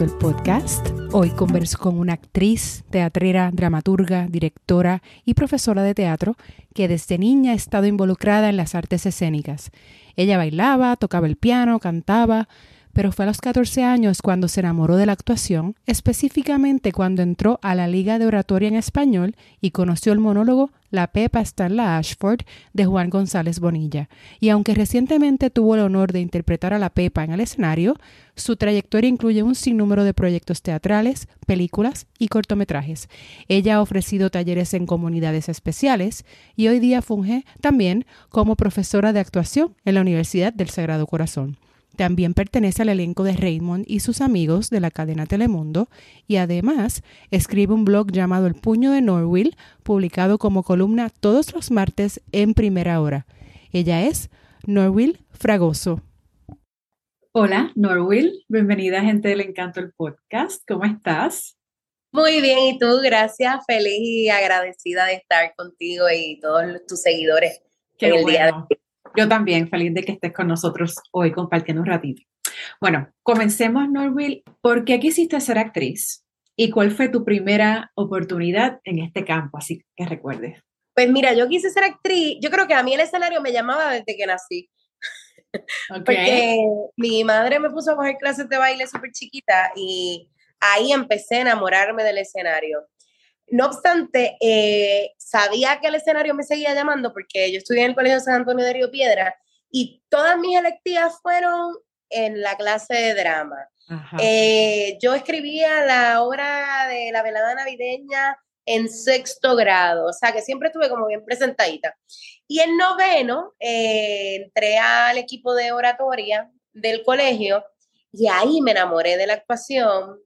El podcast. Hoy converso con una actriz, teatrera, dramaturga, directora y profesora de teatro que desde niña ha estado involucrada en las artes escénicas. Ella bailaba, tocaba el piano, cantaba, pero fue a los 14 años cuando se enamoró de la actuación, específicamente cuando entró a la Liga de Oratoria en Español y conoció el monólogo La Pepa está en la Ashford de Juan González Bonilla. Y aunque recientemente tuvo el honor de interpretar a la Pepa en el escenario, su trayectoria incluye un sinnúmero de proyectos teatrales, películas y cortometrajes. Ella ha ofrecido talleres en comunidades especiales y hoy día funge también como profesora de actuación en la Universidad del Sagrado Corazón. También pertenece al elenco de Raymond y sus amigos de la cadena Telemundo y además escribe un blog llamado El Puño de Norwill, publicado como columna todos los martes en primera hora. Ella es Norwill Fragoso. Hola, Norwill. Bienvenida, gente del Encanto, el podcast. ¿Cómo estás? Muy bien, y tú, gracias. Feliz y agradecida de estar contigo y todos tus seguidores Qué el día de hoy. Yo también, feliz de que estés con nosotros hoy compartiendo un ratito. Bueno, comencemos, Norville. ¿Por qué quisiste ser actriz? ¿Y cuál fue tu primera oportunidad en este campo? Así que recuerdes. Pues mira, yo quise ser actriz. Yo creo que a mí el escenario me llamaba desde que nací. Porque mi madre me puso a coger clases de baile súper chiquita y ahí empecé a enamorarme del escenario. No obstante, eh, sabía que el escenario me seguía llamando porque yo estudié en el Colegio San Antonio de Río Piedra y todas mis electivas fueron en la clase de drama. Eh, yo escribía la obra de la velada navideña en sexto grado, o sea que siempre estuve como bien presentadita. Y en noveno eh, entré al equipo de oratoria del colegio y ahí me enamoré de la actuación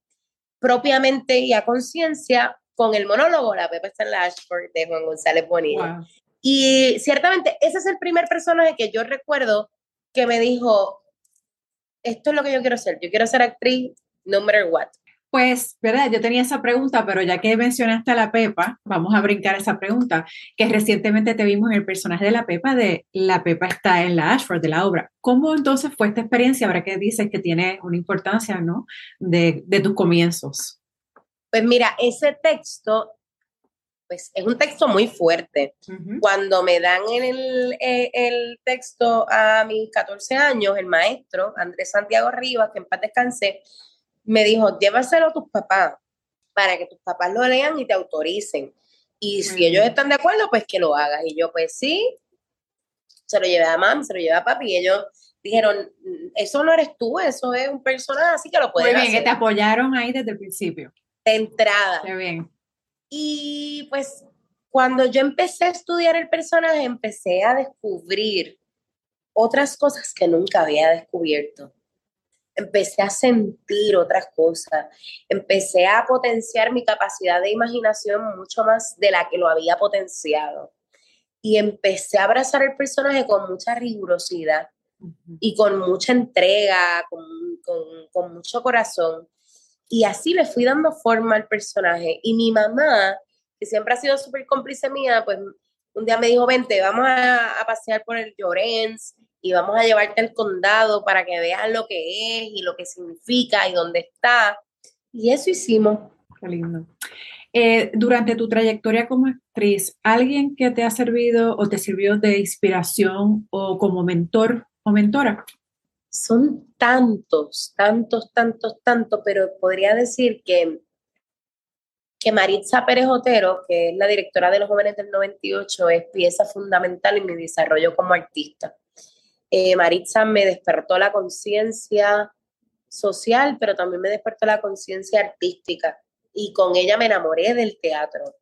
propiamente y a conciencia con el monólogo La Pepa está en la Ashford de Juan González Bonilla. Y ciertamente ese es el primer personaje que yo recuerdo que me dijo, esto es lo que yo quiero ser, yo quiero ser actriz no matter what. Pues, ¿verdad? Yo tenía esa pregunta, pero ya que mencionaste a la Pepa, vamos a brincar esa pregunta, que recientemente te vimos el personaje de la Pepa, de La Pepa está en la Ashford, de la obra. ¿Cómo entonces fue esta experiencia, ahora que dices que tiene una importancia, ¿no? De, de tus comienzos. Pues mira, ese texto, pues es un texto muy fuerte. Cuando me dan el, eh, el, texto a mis 14 años, el maestro, Andrés Santiago Rivas, que en paz descansé, me dijo, llévaselo a tus papás para que tus papás lo lean y te autoricen. Y si ellos están de acuerdo, pues que lo hagas. Y yo, pues sí, se lo llevé a mamá, se lo llevé a papi, y ellos dijeron, eso no eres tú, eso es un personaje, así que lo puedes Muy bien, que te apoyaron ahí desde el principio entrada. Qué bien. Y pues cuando yo empecé a estudiar el personaje, empecé a descubrir otras cosas que nunca había descubierto. Empecé a sentir otras cosas, empecé a potenciar mi capacidad de imaginación mucho más de la que lo había potenciado. Y empecé a abrazar el personaje con mucha rigurosidad y con mucha entrega, con, con, con mucho corazón. Y así le fui dando forma al personaje. Y mi mamá, que siempre ha sido súper cómplice mía, pues un día me dijo, vente, vamos a, pasear por el Llorens y vamos a llevarte al condado para que veas lo que es y lo que significa y dónde está. Y eso hicimos. Qué lindo. Eh, durante tu trayectoria como actriz, ¿alguien que te ha servido o te sirvió de inspiración o como mentor o mentora? son tantos, tantos, tantos, tantos, pero podría decir que, que Maritza Pérez Otero, que es la directora de los jóvenes del 98, es pieza fundamental en mi desarrollo como artista. Eh, Maritza me despertó la conciencia social, pero también me despertó la conciencia artística. Y con ella me enamoré del teatro,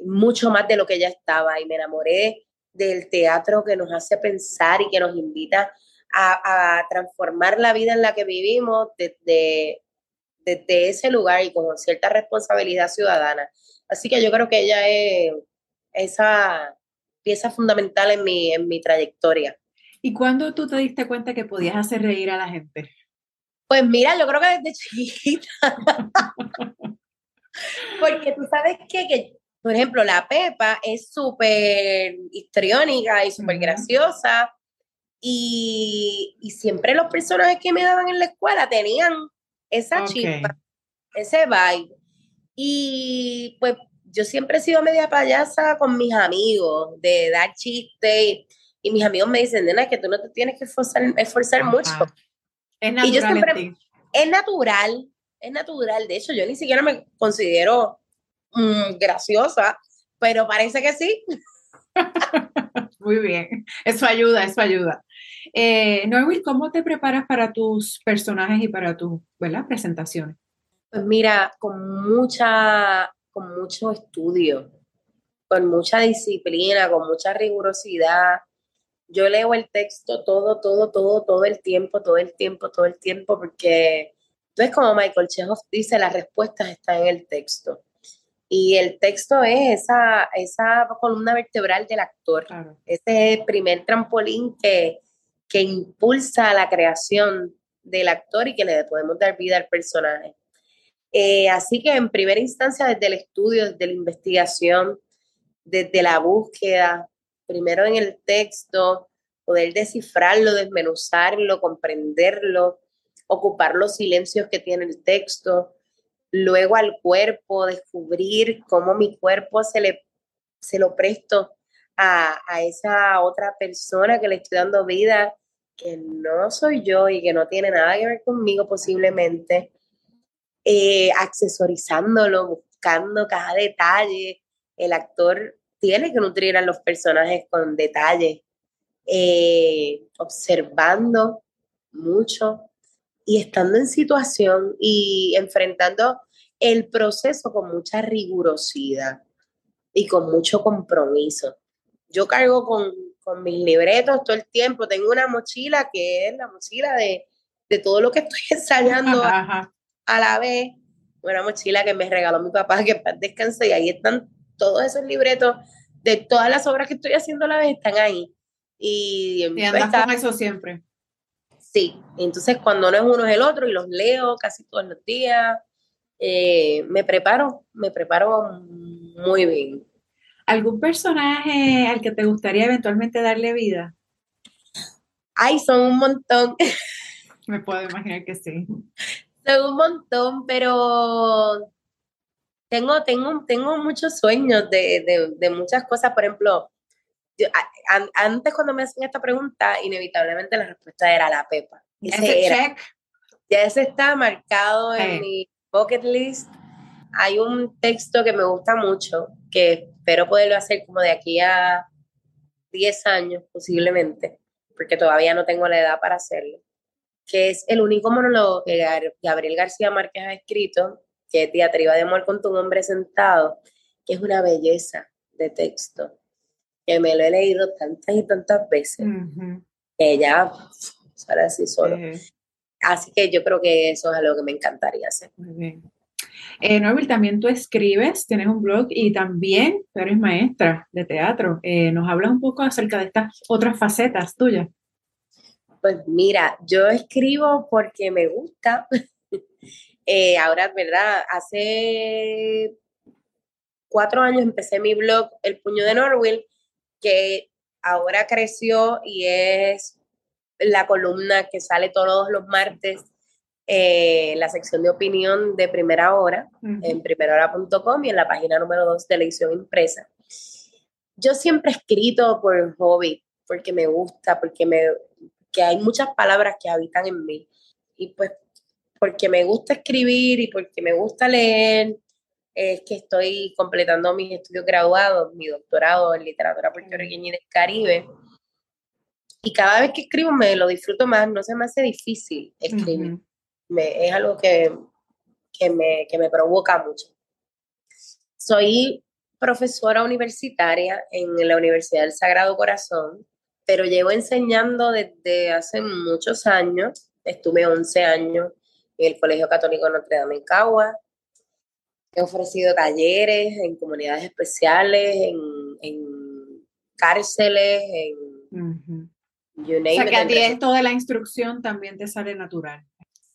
mucho más de lo que ella estaba, y me enamoré del teatro que nos hace pensar y que nos invita a, transformar la vida en la que vivimos desde, desde ese lugar y con cierta responsabilidad ciudadana. Así que yo creo que ella es esa pieza fundamental en mi, en mi trayectoria. ¿Y cuándo tú te diste cuenta que podías hacer reír a la gente? Pues mira, yo creo que desde chiquita. Porque tú sabes que, que, por ejemplo, la Pepa es súper histriónica y súper graciosa, Y, siempre los personajes que me daban en la escuela tenían esa chispa, ese vibe. Y pues yo siempre he sido media payasa con mis amigos, de dar chistes. Y, mis amigos me dicen, nena, que tú no te tienes que esforzar, esforzar mucho. Es natural. es natural, es natural. De hecho, yo ni siquiera me considero mm, graciosa, pero parece que sí. Muy bien, eso ayuda, eso ayuda. Eh, Norwil, ¿cómo te preparas para tus personajes y para tus presentaciones? Pues mira, con mucha, con mucho estudio, con mucha disciplina, con mucha rigurosidad. Yo leo el texto todo, todo, todo, todo el tiempo, todo el tiempo, todo el tiempo, porque entonces como Michael Chekhov dice, las respuestas están en el texto. Y el texto es esa, esa columna vertebral del actor, ese primer trampolín que, que impulsa la creación del actor y que le podemos dar vida al personaje. Eh, así que en primera instancia, desde el estudio, desde la investigación, desde la búsqueda, primero en el texto, poder descifrarlo, desmenuzarlo, comprenderlo, ocupar los silencios que tiene el texto, luego al cuerpo, descubrir cómo mi cuerpo se, le, se lo presto a, esa otra persona que le estoy dando vida, que no soy yo y que no tiene nada que ver conmigo posiblemente, eh, accesorizándolo, buscando cada detalle. El actor tiene que nutrir a los personajes con detalles, eh, observando mucho, y estando en situación y enfrentando el proceso con mucha rigurosidad y con mucho compromiso. Yo cargo con, con mis libretos todo el tiempo, tengo una mochila que es la mochila de, de todo lo que estoy ensayando a, la vez, una mochila que me regaló mi papá, que descanse, y ahí están todos esos libretos de todas las obras que estoy haciendo a la vez, están ahí. Y, y andas con eso siempre. Sí, entonces cuando no es uno es el otro y los leo casi todos los días. Eh, me preparo, me preparo muy bien. ¿Algún personaje al que te gustaría eventualmente darle vida? Ay, son un montón. Me puedo imaginar que sí. Son un montón, pero tengo, tengo, tengo muchos sueños de, de muchas cosas. Por ejemplo, antes cuando me hacían esta pregunta, inevitablemente la respuesta era la Pepa. Ese, check. Ya ese está marcado en mi bucket list. Hay un texto que me gusta mucho, que espero poderlo hacer como de aquí a 10 años posiblemente, porque todavía no tengo la edad para hacerlo, que es el único monólogo que Gabriel García Márquez ha escrito, que es Diatriba de amor con tu nombre sentado, que es una belleza de texto que me lo he leído tantas y tantas veces que ya sale así solo. Así que yo creo que eso es algo que me encantaría hacer. Muy bien. Eh, también tú escribes, tienes un blog y también tú eres maestra de teatro. Eh, ¿Nos hablas un poco acerca de estas otras facetas tuyas? Pues mira, yo escribo porque me gusta. eh, ahora, ¿verdad? Hace cuatro años empecé mi blog El Puño de Norwell que ahora creció y es la columna que sale todos los martes, eh, la sección de opinión de primera hora, en primerahora.com y en la página número 2 de la edición impresa. Yo siempre he escrito por hobby, porque me gusta, porque me, que hay muchas palabras que habitan en mí. Y pues porque me gusta escribir y porque me gusta leer es que estoy completando mis estudios graduados, mi doctorado en literatura puertorriqueña y del Caribe. Y cada vez que escribo me lo disfruto más, no se me hace difícil escribir. me, es algo que, que, me, que me provoca mucho. Soy profesora universitaria en la Universidad del Sagrado Corazón, pero llevo enseñando desde hace muchos años. Estuve 11 años en el Colegio Católico Notre Dame en Cagua, He ofrecido talleres en comunidades especiales, en, cárceles, en... o sea, que a ti esto de la instrucción también te sale natural.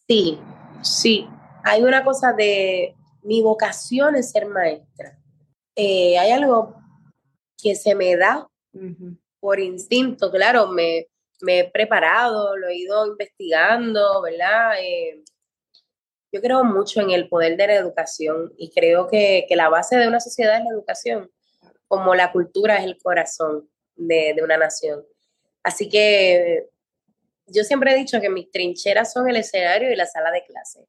Sí, sí. Hay una cosa de... Mi vocación es ser maestra. Eh, hay algo que se me da por instinto, claro, me, me he preparado, lo he ido investigando, ¿verdad? Eh, yo creo mucho en el poder de la educación y creo que, la base de una sociedad es la educación, como la cultura es el corazón de, de una nación. Así que yo siempre he dicho que mis trincheras son el escenario y la sala de clase.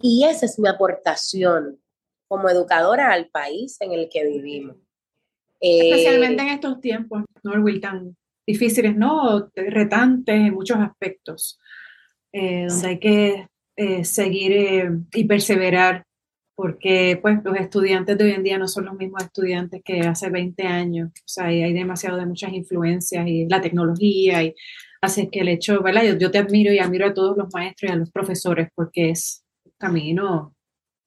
Y esa es mi aportación como educadora al país en el que vivimos. Especialmente eh, en estos tiempos, ¿no, Tan difíciles, ¿no? Retantes en muchos aspectos, eh, donde hay que eh, seguir y perseverar, porque pues los estudiantes de hoy en día no son los mismos estudiantes que hace 20 años, o sea, hay, demasiado de muchas influencias y la tecnología y Así que el hecho, ¿verdad? Yo, te admiro y admiro a todos los maestros y a los profesores porque es camino,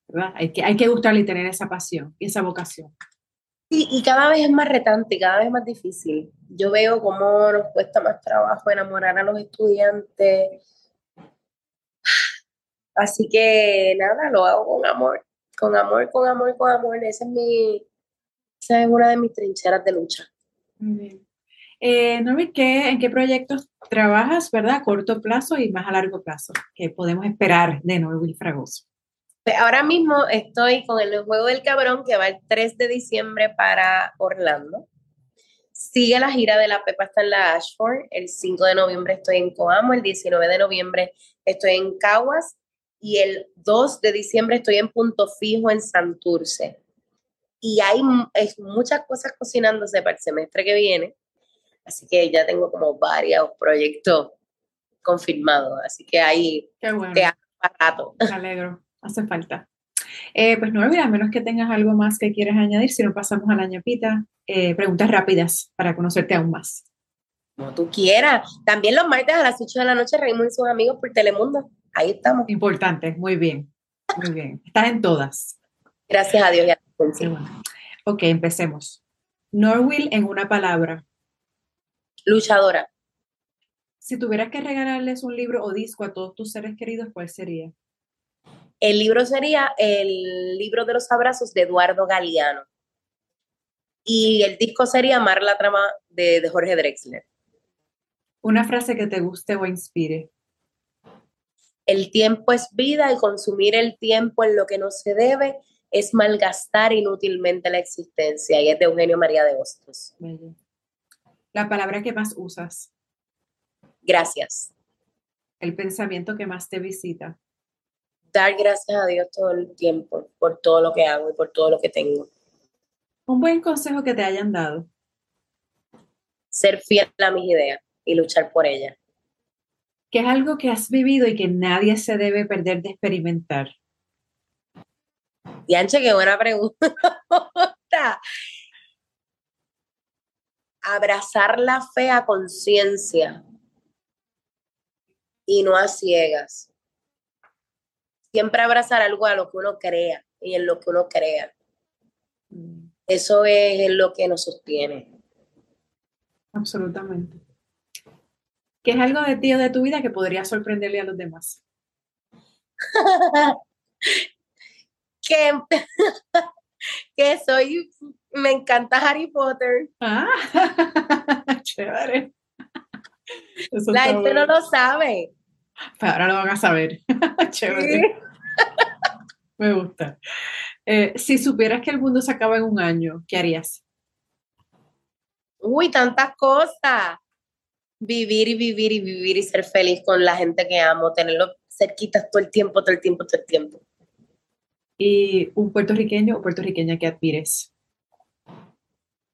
¿verdad? Hay que, hay que gustarle y tener esa pasión y esa vocación. Sí, y cada vez es más retante, cada vez más difícil. Yo veo cómo nos cuesta más trabajo enamorar a los estudiantes. Así que nada, lo hago con amor, con amor, con amor, con amor. Esa es mi, esa es una de mis trincheras de lucha. Muy bien. Eh, ¿en qué proyectos trabajas, verdad? A corto plazo y más a largo plazo. ¿Qué podemos esperar de Norwin Fragoso? Pues ahora mismo estoy con el Juego del Cabrón que va el 3 de diciembre para Orlando. Sigue la gira de la Pepa hasta en la Ashford. El 5 de noviembre estoy en Coamo. El 19 de noviembre estoy en Caguas. Y el 2 de diciembre estoy en Punto Fijo en Santurce. Y hay muchas cosas cocinándose para el semestre que viene. Así que ya tengo como varios proyectos confirmados. Así que ahí Qué bueno. te rato. Me alegro, hace falta. Eh, pues no, a menos que tengas algo más que quieras añadir, si no pasamos a la ñapita, eh, preguntas rápidas para conocerte aún más. Como tú quieras. También los martes a las 8 de la noche reímos y sus amigos por Telemundo. Ahí estamos. Importante, muy bien. Muy bien. Estás en todas. Gracias a Dios y a Ok, empecemos. Norwill en una palabra luchadora. Si tuvieras que regalarles un libro o disco a todos tus seres queridos, ¿cuál sería? El libro sería el libro de los abrazos de Eduardo Galeano. Y el disco sería Amar la trama de, de Jorge Drexler. Una frase que te guste o inspire. El tiempo es vida y consumir el tiempo en lo que no se debe es malgastar inútilmente la existencia. Y es de Eugenio María de Hostos. La palabra que más usas. Gracias. El pensamiento que más te visita. Dar gracias a Dios todo el tiempo por todo lo que hago y por todo lo que tengo. Un buen consejo que te hayan dado. Ser fiel a mis ideas y luchar por ellas. ¿Qué es algo que has vivido y que nadie se debe perder de experimentar? Dianche, qué buena pregunta. abrazar la fe a conciencia y no a ciegas. Siempre abrazar algo a lo que uno crea y en lo que uno crea. Mm. Eso es lo que nos sostiene. Absolutamente. ¿Qué es algo de ti o de tu vida que podría sorprenderle a los demás? que, que soy me encanta Harry Potter. Ah, chévere. la gente no lo sabe. Pero ahora lo van a saber. chévere. Me gusta. Eh, si supieras que el mundo se acaba en un año, ¿qué harías? Uy, tantas cosas. Vivir y vivir y vivir y ser feliz con la gente que amo, tenerlo cerquitas todo el tiempo, todo el tiempo, todo el tiempo. ¿Y un puertorriqueño o puertorriqueña que admires?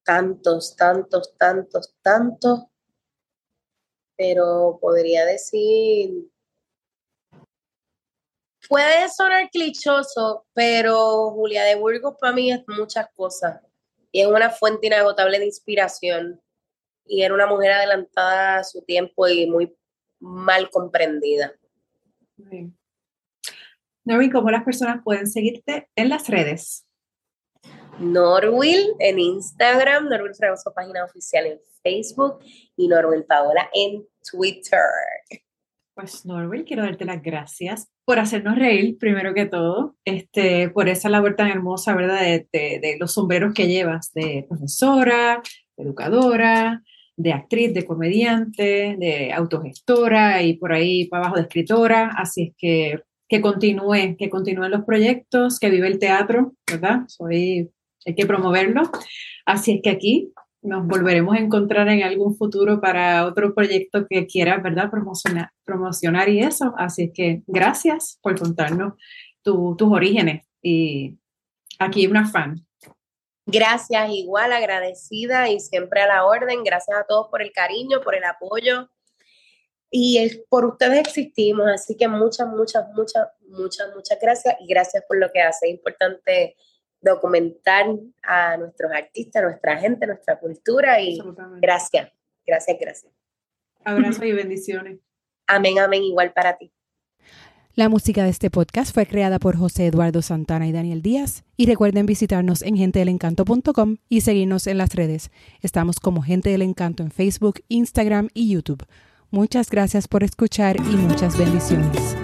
tantos, tantos, tantos, tantos, pero podría decir, puede sonar clichoso, pero Julia de Burgos para mí es muchas cosas y es una fuente inagotable de inspiración y era una mujer adelantada a su tiempo y muy mal comprendida. Norby, ¿cómo las personas pueden seguirte en las redes? Norwil en Instagram, Norwil Fragoso página oficial en Facebook y Norwil Paola en Twitter. Pues Norwil, quiero darte las gracias por hacernos reír, primero que todo, este, por esa labor tan hermosa, ¿verdad? De, los sombreros que llevas, de profesora, educadora, de actriz, de comediante, de autogestora y por ahí para abajo de escritora. Así es que que continúe, que continúen los proyectos, que vive el teatro, ¿verdad? Soy, hay que promoverlo. Así es que aquí nos volveremos a encontrar en algún futuro para otro proyecto que quieras, ¿verdad? Promocionar, promocionar y eso. Así es que gracias por contarnos tus orígenes y aquí una fan. Gracias, igual agradecida y siempre a la orden. Gracias a todos por el cariño, por el apoyo y por ustedes existimos, así que muchas, muchas, muchas, muchas, muchas gracias y gracias por lo que hace. Es importante documentar a nuestros artistas, nuestra gente, nuestra cultura y gracias, gracias, gracias. Abrazos y bendiciones. Amén, amén, igual para ti. La música de este podcast fue creada por José Eduardo Santana y Daniel Díaz. Y recuerden visitarnos en gentedelencanto.com y seguirnos en las redes. Estamos como Gente del Encanto en Facebook, Instagram y YouTube. Muchas gracias por escuchar y muchas bendiciones.